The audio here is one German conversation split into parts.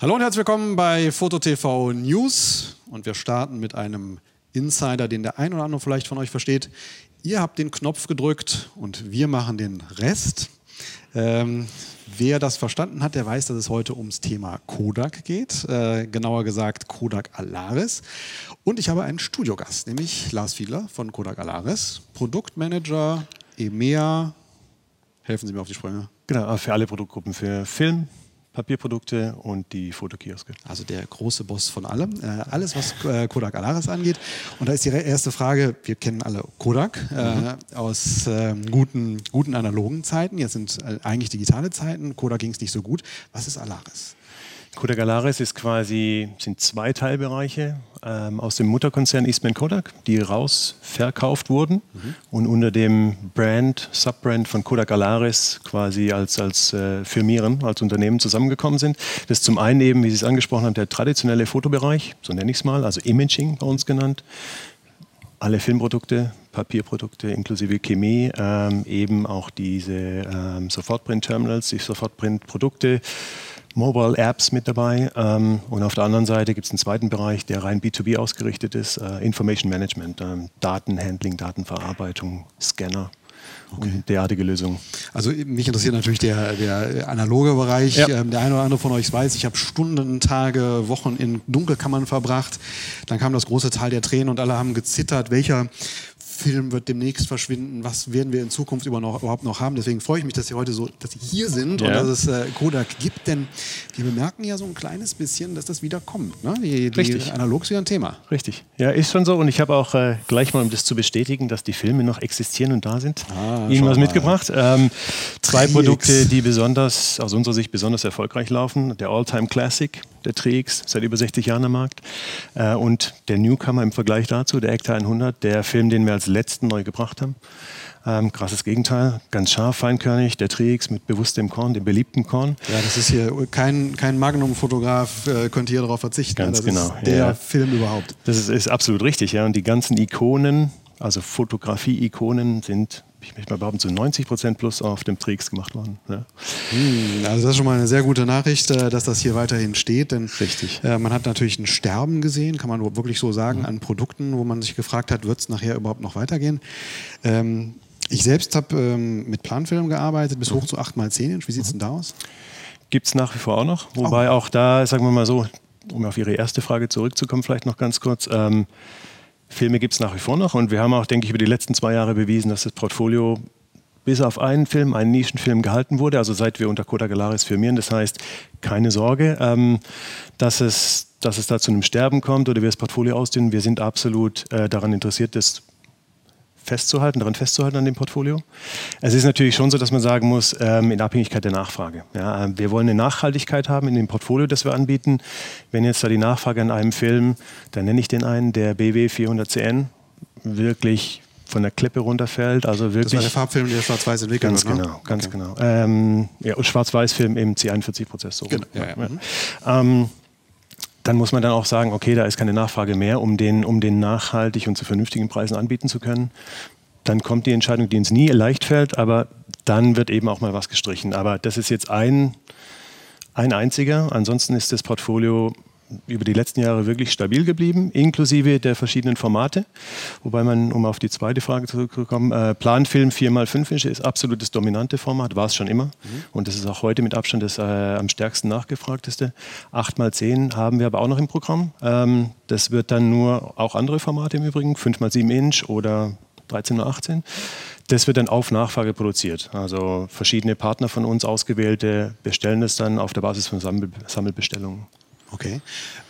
Hallo und herzlich willkommen bei FotoTV News. Und wir starten mit einem Insider, den der ein oder andere vielleicht von euch versteht. Ihr habt den Knopf gedrückt und wir machen den Rest. Ähm, wer das verstanden hat, der weiß, dass es heute ums Thema Kodak geht. Äh, genauer gesagt Kodak Alaris. Und ich habe einen Studiogast, nämlich Lars Fiedler von Kodak Alaris, Produktmanager EMEA. Helfen Sie mir auf die Sprünge. Genau, für alle Produktgruppen, für Film, Papierprodukte und die Fotokioske. Also der große Boss von allem. Äh, alles, was äh, Kodak Alaris angeht. Und da ist die erste Frage, wir kennen alle Kodak äh, mhm. aus ähm, guten, guten analogen Zeiten. Jetzt sind äh, eigentlich digitale Zeiten. Kodak ging es nicht so gut. Was ist Alaris? Kodak Alaris ist quasi, sind zwei Teilbereiche ähm, aus dem Mutterkonzern Eastman Kodak, die raus verkauft wurden mhm. und unter dem Brand, Subbrand von Kodak Alaris quasi als, als äh, Firmieren, als Unternehmen zusammengekommen sind. Das ist zum einen eben, wie Sie es angesprochen haben, der traditionelle Fotobereich, so nenne ich es mal, also Imaging bei uns genannt. Alle Filmprodukte, Papierprodukte inklusive Chemie, ähm, eben auch diese ähm, Sofortprint-Terminals, die Sofortprint-Produkte, Mobile Apps mit dabei. Ähm, und auf der anderen Seite gibt es einen zweiten Bereich, der rein B2B ausgerichtet ist, äh, Information Management, ähm, Datenhandling, Datenverarbeitung, Scanner. Okay. und derartige Lösungen. Also mich interessiert natürlich der, der analoge Bereich. Ja. Ähm, der eine oder andere von euch weiß, ich habe Stunden, Tage, Wochen in Dunkelkammern verbracht. Dann kam das große Tal der Tränen und alle haben gezittert, welcher Film wird demnächst verschwinden, was werden wir in Zukunft überhaupt noch haben. Deswegen freue ich mich, dass Sie heute so, dass Sie hier sind ja. und dass es äh, Kodak gibt, denn wir bemerken ja so ein kleines bisschen, dass das wieder kommt. Ne? Die, die Richtig. Analog ist wieder ein Thema. Richtig. Ja, ist schon so. Und ich habe auch äh, gleich mal, um das zu bestätigen, dass die Filme noch existieren und da sind, ah, Ihnen was mitgebracht. Ähm, zwei Produkte, die besonders, aus unserer Sicht besonders erfolgreich laufen. Der All-Time Classic, der TX, seit über 60 Jahren am Markt. Äh, und der Newcomer im Vergleich dazu, der Ektar 100, der Film, den wir als letzten neu gebracht haben. Ähm, krasses Gegenteil, ganz scharf, feinkörnig, der Trix mit bewusstem Korn, dem beliebten Korn. Ja, das ist hier kein, kein Magnum-Fotograf, äh, könnte hier darauf verzichten. Ganz das genau. Ist der ja. Film überhaupt. Das ist, ist absolut richtig, ja. Und die ganzen Ikonen, also Fotografie-Ikonen, sind ich möchte mal behaupten, zu 90 Prozent plus auf dem Trix gemacht worden. Ja. Hm, also das ist schon mal eine sehr gute Nachricht, äh, dass das hier weiterhin steht. Denn Richtig. Äh, man hat natürlich ein Sterben gesehen, kann man wirklich so sagen, mhm. an Produkten, wo man sich gefragt hat, wird es nachher überhaupt noch weitergehen. Ähm, ich selbst habe ähm, mit Planfilm gearbeitet, bis hoch zu 8x10 Inch. Wie sieht es denn da aus? Gibt es nach wie vor auch noch. Wobei oh. auch da, sagen wir mal so, um auf Ihre erste Frage zurückzukommen, vielleicht noch ganz kurz. Ähm, Filme gibt es nach wie vor noch und wir haben auch, denke ich, über die letzten zwei Jahre bewiesen, dass das Portfolio bis auf einen Film, einen Nischenfilm gehalten wurde, also seit wir unter Kodak Alaris firmieren. Das heißt, keine Sorge, ähm, dass, es, dass es da zu einem Sterben kommt oder wir das Portfolio ausdünnen. Wir sind absolut äh, daran interessiert, das festzuhalten, daran festzuhalten an dem Portfolio. Es ist natürlich schon so, dass man sagen muss, ähm, in Abhängigkeit der Nachfrage. Ja, ähm, wir wollen eine Nachhaltigkeit haben in dem Portfolio, das wir anbieten. Wenn jetzt da die Nachfrage an einem Film, dann nenne ich den einen, der BW 400CN, wirklich von der Klippe runterfällt. Also wirklich, das war der Farbfilm, der schwarz-weiß entwickelt Ganz ne? genau, ganz okay. genau. Ähm, ja, und Schwarz-Weiß-Film im C41-Prozess. So genau, ja, ja. Mhm. Ähm, dann muss man dann auch sagen, okay, da ist keine Nachfrage mehr, um den, um den nachhaltig und zu vernünftigen Preisen anbieten zu können. Dann kommt die Entscheidung, die uns nie leicht fällt, aber dann wird eben auch mal was gestrichen. Aber das ist jetzt ein, ein einziger. Ansonsten ist das Portfolio über die letzten Jahre wirklich stabil geblieben, inklusive der verschiedenen Formate. Wobei man, um auf die zweite Frage zurückzukommen, äh, Planfilm 4x5 Inch ist absolut das dominante Format, war es schon immer. Mhm. Und das ist auch heute mit Abstand das äh, am stärksten nachgefragteste. 8x10 haben wir aber auch noch im Programm. Ähm, das wird dann nur auch andere Formate im Übrigen, 5x7 Inch oder 13x18. Das wird dann auf Nachfrage produziert. Also verschiedene Partner von uns, ausgewählte, bestellen das dann auf der Basis von Sammel Sammelbestellungen. Okay.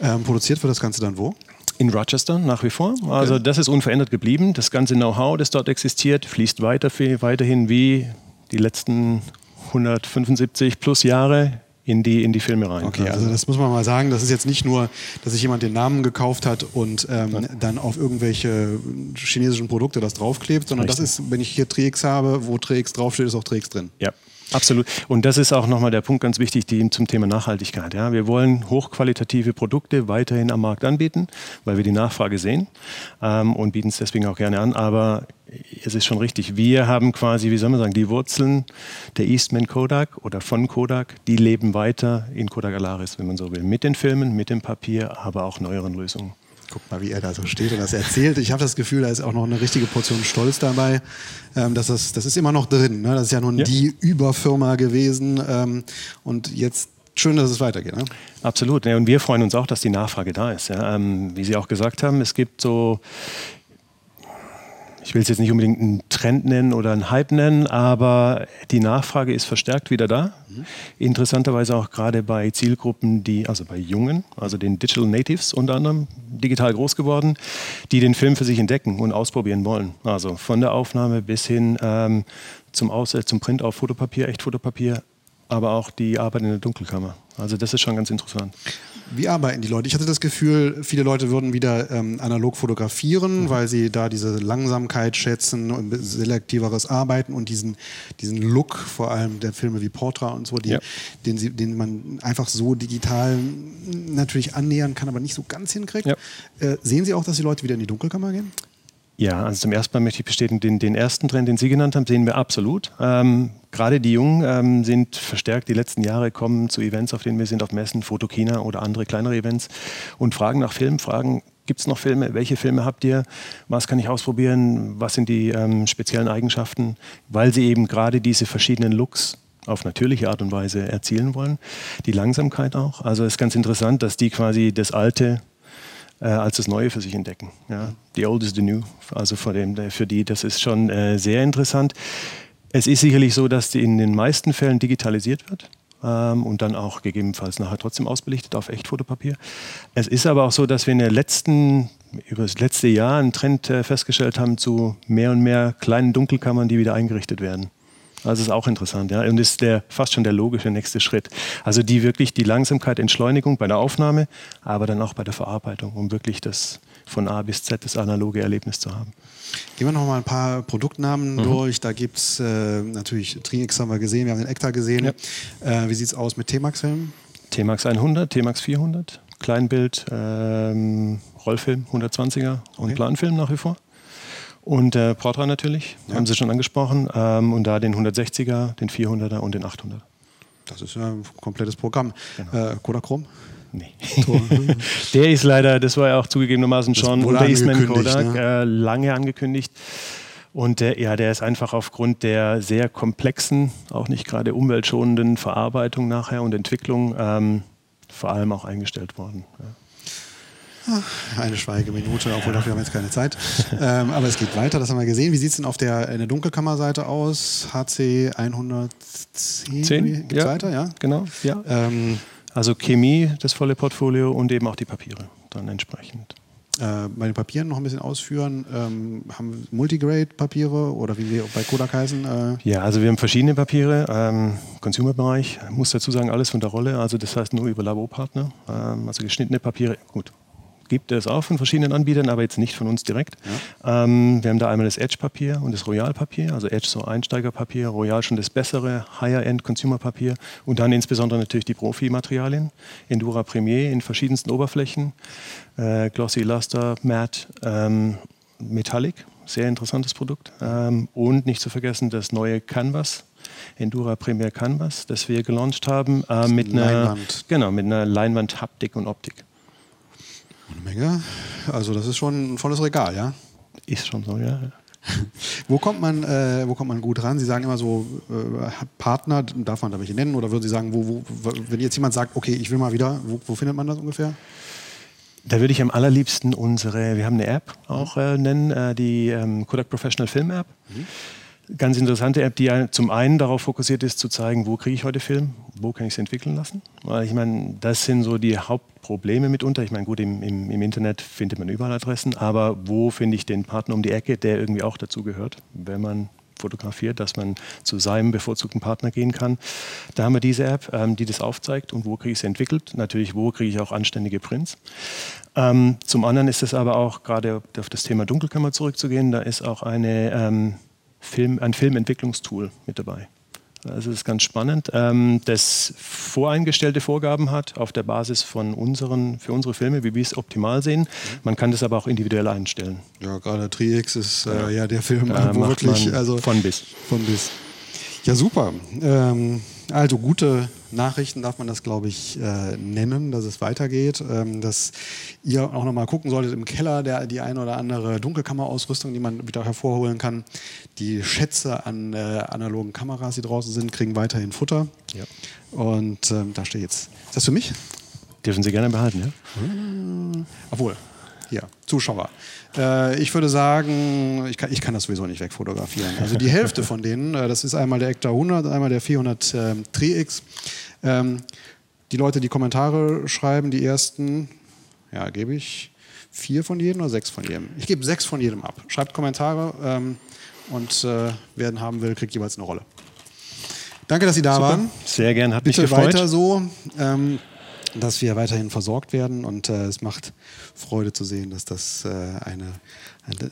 Ähm, produziert wird das Ganze dann wo? In Rochester nach wie vor. Okay. Also das ist unverändert geblieben. Das ganze Know-how, das dort existiert, fließt weiter, weiterhin wie die letzten 175 plus Jahre in die, in die Filme rein. Okay, also das muss man mal sagen, das ist jetzt nicht nur, dass sich jemand den Namen gekauft hat und ähm, dann auf irgendwelche chinesischen Produkte das draufklebt, sondern Richtig. das ist, wenn ich hier Trix habe, wo Trix draufsteht, ist auch Trix drin. Ja, Absolut. Und das ist auch nochmal der Punkt ganz wichtig die, zum Thema Nachhaltigkeit. Ja. Wir wollen hochqualitative Produkte weiterhin am Markt anbieten, weil wir die Nachfrage sehen ähm, und bieten es deswegen auch gerne an. Aber es ist schon richtig. Wir haben quasi, wie soll man sagen, die Wurzeln der Eastman Kodak oder von Kodak, die leben weiter in Kodak Alaris, wenn man so will. Mit den Filmen, mit dem Papier, aber auch neueren Lösungen. Guck mal, wie er da so steht und das erzählt. Ich habe das Gefühl, da ist auch noch eine richtige Portion Stolz dabei. Ähm, das, das ist immer noch drin. Ne? Das ist ja nun ja. die Überfirma gewesen. Ähm, und jetzt schön, dass es weitergeht. Ne? Absolut. Ja, und wir freuen uns auch, dass die Nachfrage da ist. Ja. Ähm, wie Sie auch gesagt haben, es gibt so ich will es jetzt nicht unbedingt einen Trend nennen oder einen Hype nennen, aber die Nachfrage ist verstärkt wieder da. Mhm. Interessanterweise auch gerade bei Zielgruppen, die, also bei Jungen, also den Digital Natives unter anderem, digital groß geworden, die den Film für sich entdecken und ausprobieren wollen. Also von der Aufnahme bis hin ähm, zum, Aus äh, zum Print auf Fotopapier, Echtfotopapier, aber auch die Arbeit in der Dunkelkammer. Also das ist schon ganz interessant. Wie arbeiten die Leute? Ich hatte das Gefühl, viele Leute würden wieder ähm, analog fotografieren, mhm. weil sie da diese Langsamkeit schätzen und selektiveres Arbeiten und diesen, diesen Look, vor allem der Filme wie Portra und so, die, ja. den, sie, den man einfach so digital natürlich annähern kann, aber nicht so ganz hinkriegt. Ja. Äh, sehen Sie auch, dass die Leute wieder in die Dunkelkammer gehen? Ja, also zum ersten Mal möchte ich bestätigen, den, den ersten Trend, den Sie genannt haben, sehen wir absolut. Ähm, gerade die Jungen ähm, sind verstärkt die letzten Jahre kommen zu Events, auf denen wir sind, auf Messen, Fotokina oder andere kleinere Events und fragen nach Filmen, fragen, gibt es noch Filme, welche Filme habt ihr, was kann ich ausprobieren, was sind die ähm, speziellen Eigenschaften, weil sie eben gerade diese verschiedenen Looks auf natürliche Art und Weise erzielen wollen. Die Langsamkeit auch. Also es ist ganz interessant, dass die quasi das alte äh, als das Neue für sich entdecken. Ja. The old is the new. Also für, dem, für die, das ist schon äh, sehr interessant. Es ist sicherlich so, dass die in den meisten Fällen digitalisiert wird. Ähm, und dann auch gegebenenfalls nachher trotzdem ausbelichtet auf Echtfotopapier. Es ist aber auch so, dass wir in den letzten, über das letzte Jahr einen Trend äh, festgestellt haben zu mehr und mehr kleinen Dunkelkammern, die wieder eingerichtet werden. Also ist auch interessant, ja. Und ist der fast schon der logische nächste Schritt. Also die wirklich die Langsamkeit, Entschleunigung bei der Aufnahme, aber dann auch bei der Verarbeitung, um wirklich das von A bis Z das analoge Erlebnis zu haben. Gehen wir noch mal ein paar Produktnamen mhm. durch. Da gibt es äh, natürlich Trix haben wir gesehen, wir haben den Ektar gesehen. Ja. Äh, wie sieht es aus mit T-Max-Filmen? T-Max 100, T-Max 400, Kleinbild, ähm, Rollfilm 120er okay. und Planfilm nach wie vor. Und äh, Portra natürlich, ja. haben Sie schon angesprochen. Ähm, und da den 160er, den 400er und den 800er. Das ist ja ein komplettes Programm. Genau. Äh, Kodachrom? Nee. der ist leider, das war ja auch zugegebenermaßen schon Eastman Kodak, ne? äh, lange angekündigt. Und der, ja, der ist einfach aufgrund der sehr komplexen, auch nicht gerade umweltschonenden Verarbeitung nachher und Entwicklung ähm, vor allem auch eingestellt worden. Ja. Eine Schweigeminute, obwohl dafür haben wir jetzt keine Zeit. Ähm, aber es geht weiter, das haben wir gesehen. Wie sieht es denn auf der, in der Dunkelkammerseite aus? HC 110? Geht's ja, weiter, ja? Genau, ja. Ähm, also Chemie, das volle Portfolio und eben auch die Papiere dann entsprechend. Äh, bei den Papieren noch ein bisschen ausführen. Ähm, haben Multigrade-Papiere oder wie wir bei Kodak heißen? Äh ja, also wir haben verschiedene Papiere. Ähm, Consumer-Bereich, muss dazu sagen, alles von der Rolle. Also das heißt nur über Laborpartner. Ähm, also geschnittene Papiere, gut, gibt es auch von verschiedenen Anbietern, aber jetzt nicht von uns direkt. Ja. Ähm, wir haben da einmal das Edge-Papier und das Royal-Papier, also Edge so Einsteigerpapier, Royal schon das bessere Higher-End-Consumer-Papier. Und dann insbesondere natürlich die Profi-Materialien, Endura Premier in verschiedensten Oberflächen, äh, Glossy Luster, Matte, ähm, Metallic, sehr interessantes Produkt. Ähm, und nicht zu vergessen das neue Canvas, Endura Premier Canvas, das wir gelauncht haben, äh, mit, einer, genau, mit einer Leinwand Haptik und Optik. Eine Menge. Also das ist schon ein volles Regal, ja? Ist schon so, ja. wo, kommt man, äh, wo kommt man gut ran? Sie sagen immer so, äh, Partner, darf man da welche nennen? Oder würden Sie sagen, wo, wo, wenn jetzt jemand sagt, okay, ich will mal wieder, wo, wo findet man das ungefähr? Da würde ich am allerliebsten unsere, wir haben eine App auch äh, nennen, äh, die ähm, Kodak Professional Film App. Mhm ganz interessante App, die zum einen darauf fokussiert ist, zu zeigen, wo kriege ich heute Film, wo kann ich es entwickeln lassen. Weil ich meine, das sind so die Hauptprobleme mitunter. Ich meine, gut, im, im, im Internet findet man überall Adressen, aber wo finde ich den Partner um die Ecke, der irgendwie auch dazu gehört, wenn man fotografiert, dass man zu seinem bevorzugten Partner gehen kann. Da haben wir diese App, ähm, die das aufzeigt und wo kriege ich es entwickelt. Natürlich, wo kriege ich auch anständige Prints. Ähm, zum anderen ist es aber auch, gerade auf das Thema Dunkelkammer zurückzugehen, da ist auch eine ähm, Film, ein Filmentwicklungstool mit dabei. Also das ist ganz spannend, ähm, das voreingestellte Vorgaben hat auf der Basis von unseren, für unsere Filme, wie wir es optimal sehen. Man kann das aber auch individuell einstellen. Ja, gerade Triex ist äh, ja der Film, da wo wirklich also von bis. Von bis. Ja, super. Ähm, also gute Nachrichten darf man das, glaube ich, äh, nennen, dass es weitergeht. Ähm, dass ihr auch nochmal gucken solltet im Keller, der, die eine oder andere Dunkelkammerausrüstung, die man wieder hervorholen kann. Die Schätze an äh, analogen Kameras, die draußen sind, kriegen weiterhin Futter. Ja. Und ähm, da steht jetzt. Ist das für mich? Dürfen Sie gerne behalten, ja? Hm, obwohl, hier, Zuschauer. Äh, ich würde sagen, ich kann, ich kann das sowieso nicht wegfotografieren. Also die Hälfte von denen, äh, das ist einmal der Ektar 100, einmal der 400 äh, Tri-X. Ähm, die Leute, die Kommentare schreiben, die ersten, ja, gebe ich vier von jedem oder sechs von jedem? Ich gebe sechs von jedem ab. Schreibt Kommentare ähm, und äh, wer ihn haben will, kriegt jeweils eine Rolle. Danke, dass Sie da Super. waren. Sehr gern, hat Bitte mich gefreut. weiter so. Ähm, dass wir weiterhin versorgt werden. Und äh, es macht Freude zu sehen, dass das äh, eine,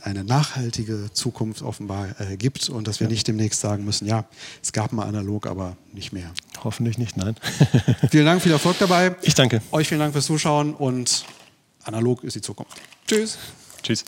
eine, nachhaltige Zukunft offenbar äh, gibt und dass wir ja. nicht demnächst sagen müssen, ja, es gab mal analog, aber nicht mehr. Hoffentlich nicht, nein. vielen Dank, viel Erfolg dabei. Ich danke. Euch vielen Dank fürs Zuschauen und analog ist die Zukunft. Tschüss. Tschüss.